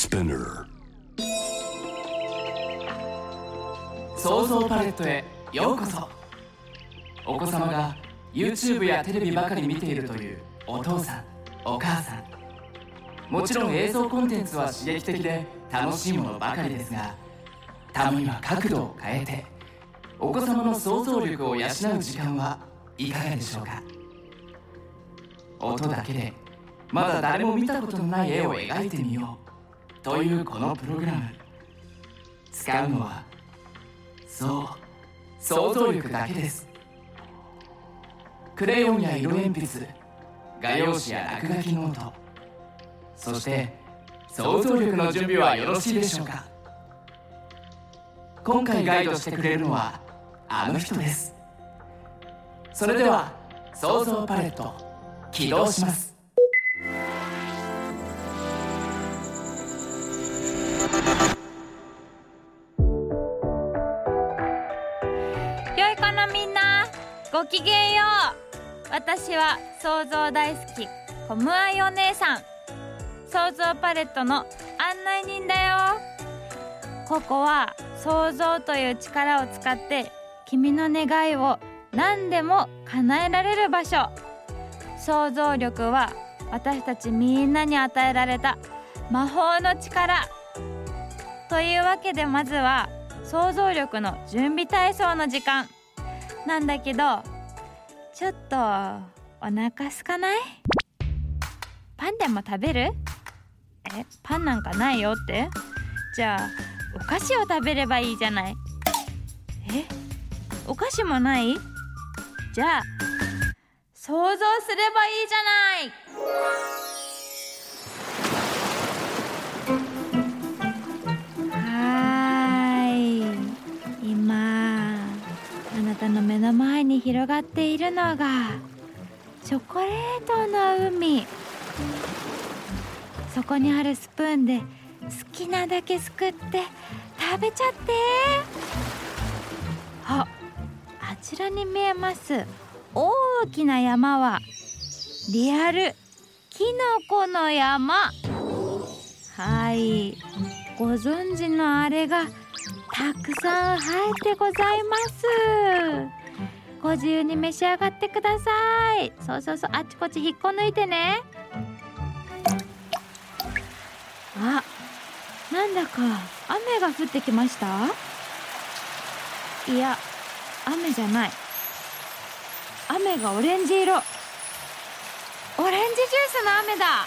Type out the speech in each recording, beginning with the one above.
Spinner 創造パレットへようこそ。お子様が YouTube やテレビばかり見ているというお父さんお母さん。もちろん映像コンテンツは刺激的で楽しいものばかりですがたまには角度を変えてお子様の想像力を養う時間はいかがでしょうか？音だけでまだ誰も見たことのない絵を描いてみよう。というこのプログラム。使うのはそう想像力だけです。クレヨンや色鉛筆画用紙や落書きノート。そして想像力の準備はよろしいでしょうか。今回ガイドしてくれるのはあの人です。それでは想像パレット起動します。良い子のみんな。ごきげんよう。私は想像大好きコムアイお姉さん想像パレットの案内人だよここは想像という力を使って君の願いを何でも叶えられる場所。想像力は私たちみんなに与えられた魔法の力。というわけでまずは想像力の準備体操の時間。なんだけどちょっとお腹すかない？パンでも食べる？えパンなんかないよって？じゃあお菓子を食べればいいじゃない。えお菓子もない？じゃあ想像すればいいじゃない。あの目の前に広がっているのがチョコレートの海。そこにあるスプーンで好きなだけすくって食べちゃって。ああちらに見えます。大きな山はリアルキノコの山。はい。ご存知のあれがたくさん生えてございます。ご自由に召し上がってください。そうそうそうあちこち引っこ抜いてね。あなんだか雨が降ってきました？いや雨じゃない。雨がオレンジ色。オレンジジュースの雨だ。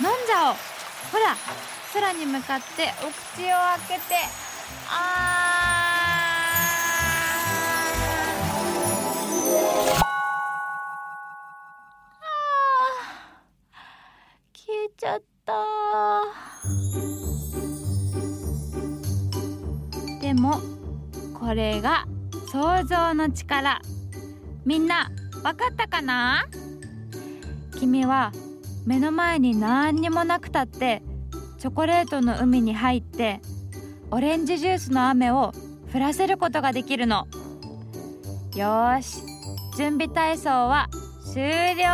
飲んじゃおう。ほら空に向かってお口を開けて。ちゃった。でもこれが想像の力。みんなわかったかな？君は目の前に何にもなくたってチョコレートの海に入ってオレンジジュースの雨を降らせることができるの。よし。準備体操は終了。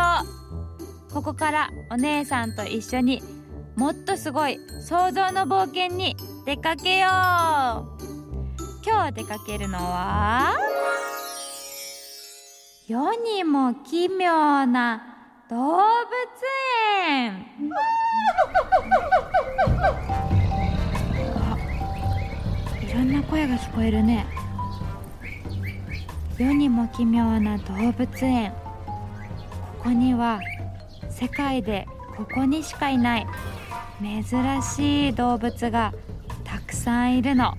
ここからお姉さんと一緒にもっとすごい想像の冒険に出かけよう。今日出かけるのは世にも奇妙な動物園。ろんな声が聞こえるね。世にも奇妙な動物園。ここには世界でここにしかいない珍しい動物がたくさんいるの。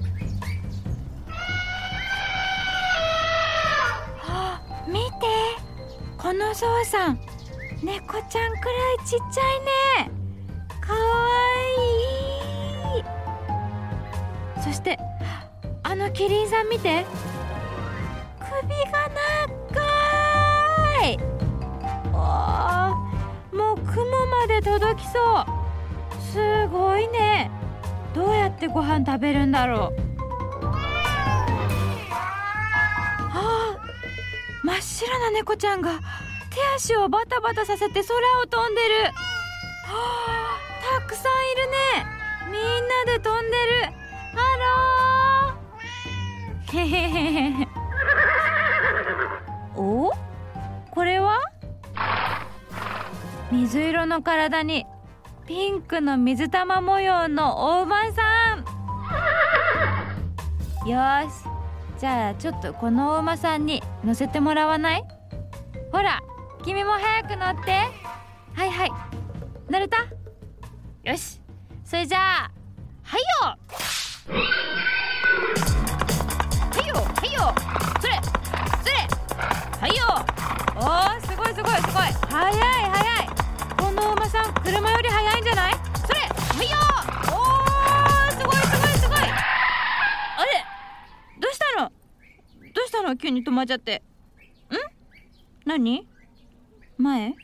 あ見て。このゾウさん。猫ちゃんくらいちっちゃいね。かわい。そしてあのキリンさん見て。首が長い。わあもう雲まで届きそう。すごいね。どうやってご飯食べるんだろう。あ真っ白な猫ちゃんが手足をバタバタさせて空を飛んでる。はあたくさんいるね。みんなで飛んでる。ハロー。へへへへお？これは？水色の体にピンクの水玉模様のお馬さん。よし。じゃあちょっとこのお馬さんに乗せてもらわない？ほら君も早く乗って。はいはい。乗れた？よし。それじゃあはいよはいよはいよ。それそれ。はいよ。おーすごいすごいすごい。早い早い。この馬さん車より速いんじゃない？それはいよ。おーすごいすごいすごい。あれどうしたの？どうしたの？急に止まっちゃって。ん？何？前？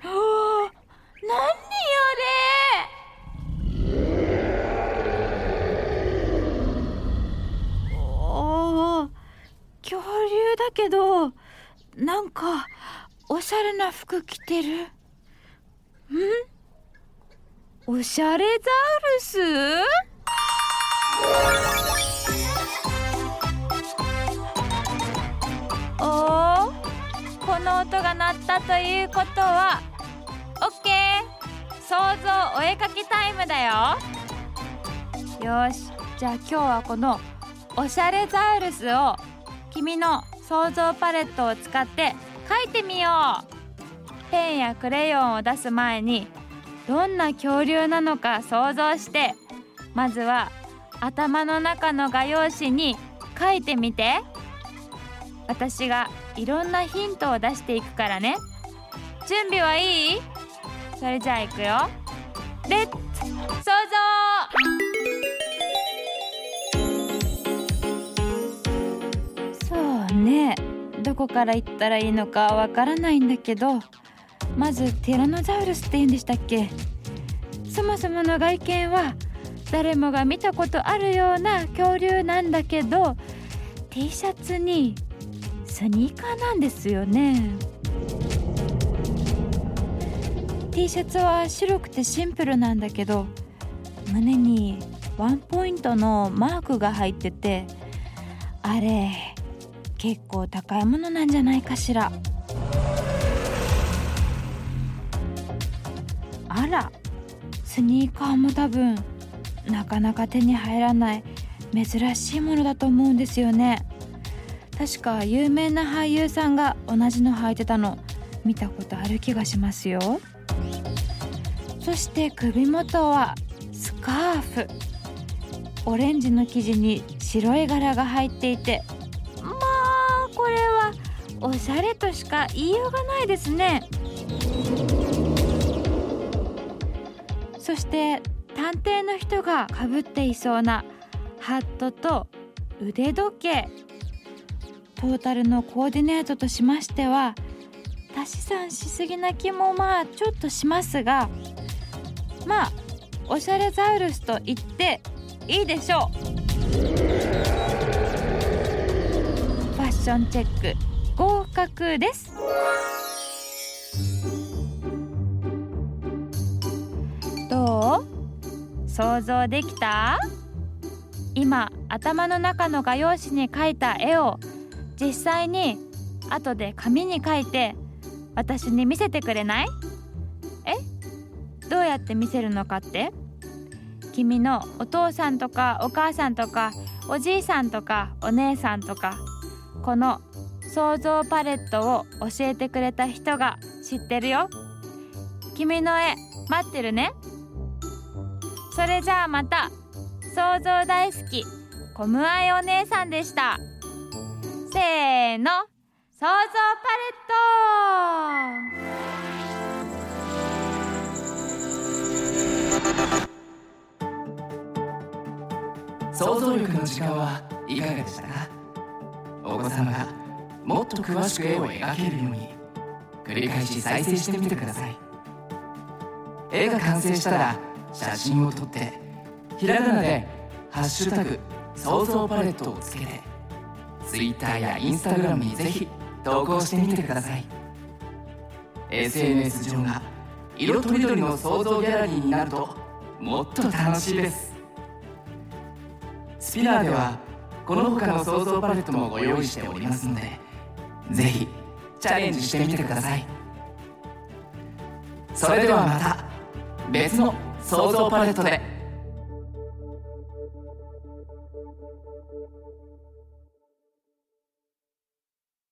はあ何あれおー恐竜だけどなんかおしゃれな服着てる？ん？おしゃれザウルス？おーこの音が鳴ったということはオッケー。想像お絵かきタイムだよ。よしじゃあ今日はこのおしゃれザウルスを君の想像パレットを使って描いてみよう。ペンやクレヨンを出す前にどんな恐竜なのか想像してまずは頭の中の画用紙に書いてみて。私がいろんなヒントを出していくからね。準備はいい？それじゃあいくよ。レッツ！ねどこから行ったらいいのかわからないんだけどまずティラノザウルスって言うんでしたっけ？そもそもの外見は誰もが見たことあるような恐竜なんだけど T シャツにスニーカーなんですよね。T シャツは白くてシンプルなんだけど胸にワンポイントのマークが入っててあれ結構高いものなんじゃないかしら。あらスニーカーも多分なかなか手に入らない珍しいものだと思うんですよね。確か有名な俳優さんが同じの履いてたの見たことある気がしますよ。そして首元はスカーフ。オレンジの生地に白い柄が入っていておしゃれとしか言いようがないですね。そして探偵の人がかぶっていそうなハットと腕時計。トータルのコーディネートとしましては足し算しすぎな気もまあちょっとしますがまあおしゃれザウルスと言っていいでしょう。ファッションチェック。合格です。どう？想像できた？今頭の中の画用紙に描いた絵を実際に後で紙に書いて私に見せてくれない？え？どうやって見せるのかって？君のお父さんとかお母さんとかおじいさんとかお姉さんとかこの想像パレットを教えてくれた人が知ってるよ。君の絵待ってるね。それじゃあまた想像大好きコムアイお姉さんでした。せーの想像パレット。想像力の時間はいかがでしたか？お子様が。もっと詳しく絵を描けるように。繰り返し再生してみてください。絵が完成したら写真を撮ってひらがなで「ハッシュタグ想像パレット」をつけて Twitter や Instagram にぜひ投稿してみてください。SNS 上が色とりどりの想像ギャラリーになるともっと楽しいです。スピナーではこの他の想像パレットもご用意しておりますのでぜひチャレンジしてみてください。それではまた別の創造パレットで。